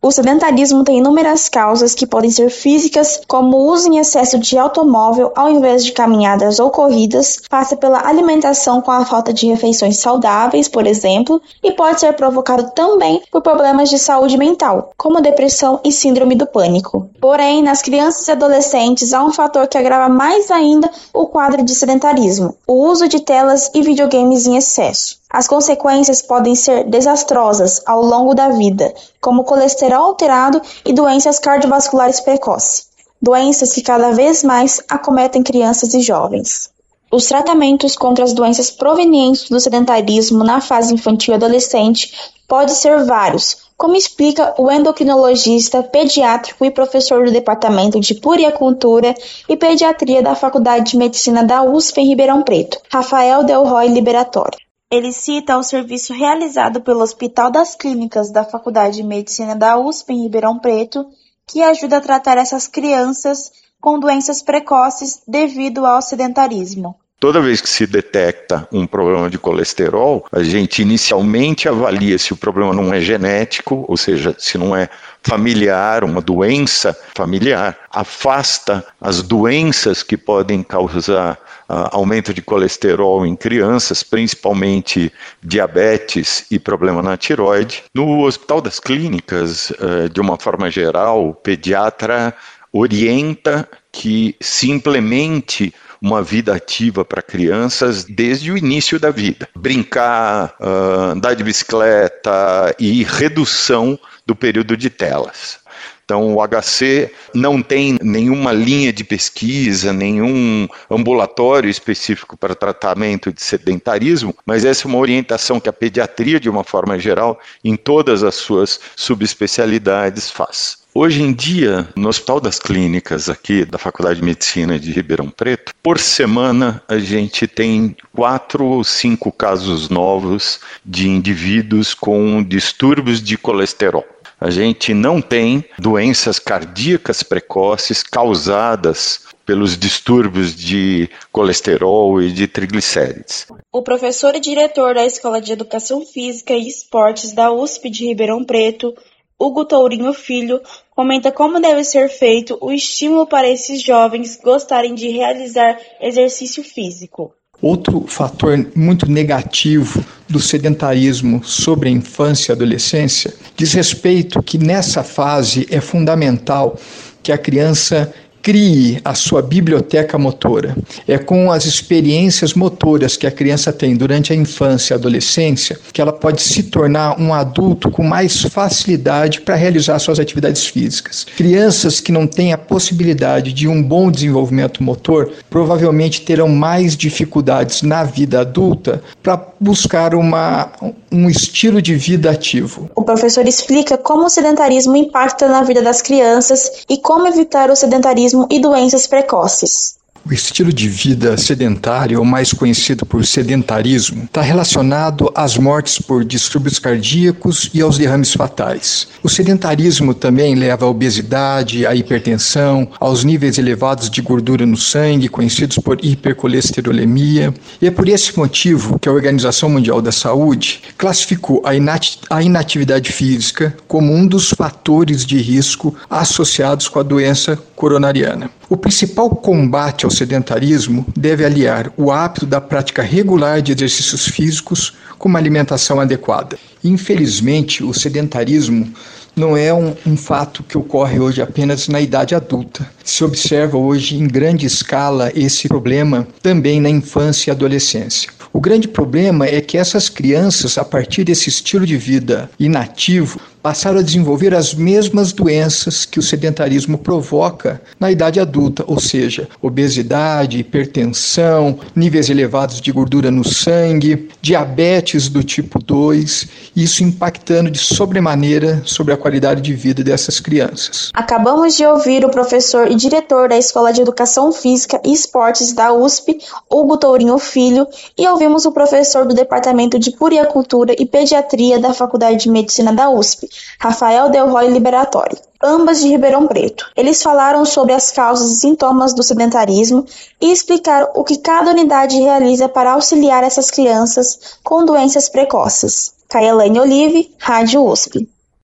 O sedentarismo tem inúmeras causas que podem ser físicas, como o uso em excesso de automóvel ao invés de caminhadas ou corridas, passa pela alimentação com a falta de refeições saudáveis, por exemplo, e pode ser provocado também por problemas de saúde mental, como depressão e síndrome do pânico. Porém, nas crianças e adolescentes há um fator que agrava mais ainda o quadro de sedentarismo: o uso de telas e videogames em excesso. As consequências podem ser desastrosas ao longo da vida, como colesterol alterado e doenças cardiovasculares precoces, doenças que cada vez mais acometem crianças e jovens. Os tratamentos contra as doenças provenientes do sedentarismo na fase infantil e adolescente podem ser vários, como explica o endocrinologista pediátrico e professor do Departamento de Puricultura e Pediatria da Faculdade de Medicina da USP em Ribeirão Preto, Rafael Delroy Liberatório. Ele cita o serviço realizado pelo Hospital das Clínicas da Faculdade de Medicina da USP em Ribeirão Preto, que ajuda a tratar essas crianças com doenças precoces devido ao sedentarismo. Toda vez que se detecta um problema de colesterol, a gente inicialmente avalia se o problema não é genético, ou seja, se não é familiar, uma doença familiar, afasta as doenças que podem causar uh, aumento de colesterol em crianças, principalmente diabetes e problema na tiroide. No Hospital das Clínicas, uh, de uma forma geral, o pediatra orienta que se implemente uma vida ativa para crianças desde o início da vida. Brincar, uh, andar de bicicleta e redução do período de telas. Então, o HC não tem nenhuma linha de pesquisa, nenhum ambulatório específico para tratamento de sedentarismo, mas essa é uma orientação que a pediatria, de uma forma geral, em todas as suas subespecialidades, faz. Hoje em dia, no Hospital das Clínicas aqui da Faculdade de Medicina de Ribeirão Preto, por semana a gente tem quatro ou cinco casos novos de indivíduos com distúrbios de colesterol a gente não tem doenças cardíacas precoces causadas pelos distúrbios de colesterol e de triglicérides. O professor e diretor da Escola de Educação Física e Esportes da USP de Ribeirão Preto, Hugo Tourinho Filho, comenta como deve ser feito o estímulo para esses jovens gostarem de realizar exercício físico. Outro fator muito negativo do sedentarismo sobre a infância e adolescência diz respeito que nessa fase é fundamental que a criança Crie a sua biblioteca motora. É com as experiências motoras que a criança tem durante a infância e adolescência que ela pode se tornar um adulto com mais facilidade para realizar suas atividades físicas. Crianças que não têm a possibilidade de um bom desenvolvimento motor provavelmente terão mais dificuldades na vida adulta para buscar uma, um estilo de vida ativo. O professor explica como o sedentarismo impacta na vida das crianças e como evitar o sedentarismo e doenças precoces. O estilo de vida sedentário, ou mais conhecido por sedentarismo, está relacionado às mortes por distúrbios cardíacos e aos derrames fatais. O sedentarismo também leva à obesidade, à hipertensão, aos níveis elevados de gordura no sangue, conhecidos por hipercolesterolemia. E é por esse motivo que a Organização Mundial da Saúde classificou a, a inatividade física como um dos fatores de risco associados com a doença coronariana. O principal combate ao sedentarismo deve aliar o hábito da prática regular de exercícios físicos com uma alimentação adequada. Infelizmente, o sedentarismo não é um, um, fato que ocorre hoje apenas na idade adulta. Se observa hoje em grande escala esse problema também na infância e adolescência. O grande problema é que essas crianças, a partir desse estilo de vida inativo, passaram a desenvolver as mesmas doenças que o sedentarismo provoca na idade adulta, ou seja, obesidade, hipertensão, níveis elevados de gordura no sangue, diabetes do tipo 2, isso impactando de sobremaneira sobre a qualidade de vida dessas crianças. Acabamos de ouvir o professor e diretor da Escola de Educação Física e Esportes da USP, Hugo Tourinho Filho, e ouvimos o professor do Departamento de Puricultura e Pediatria da Faculdade de Medicina da USP, Rafael Delroy Liberatório, ambas de Ribeirão Preto. Eles falaram sobre as causas e sintomas do sedentarismo e explicaram o que cada unidade realiza para auxiliar essas crianças com doenças precoces. Kaelane Olive, Rádio USP.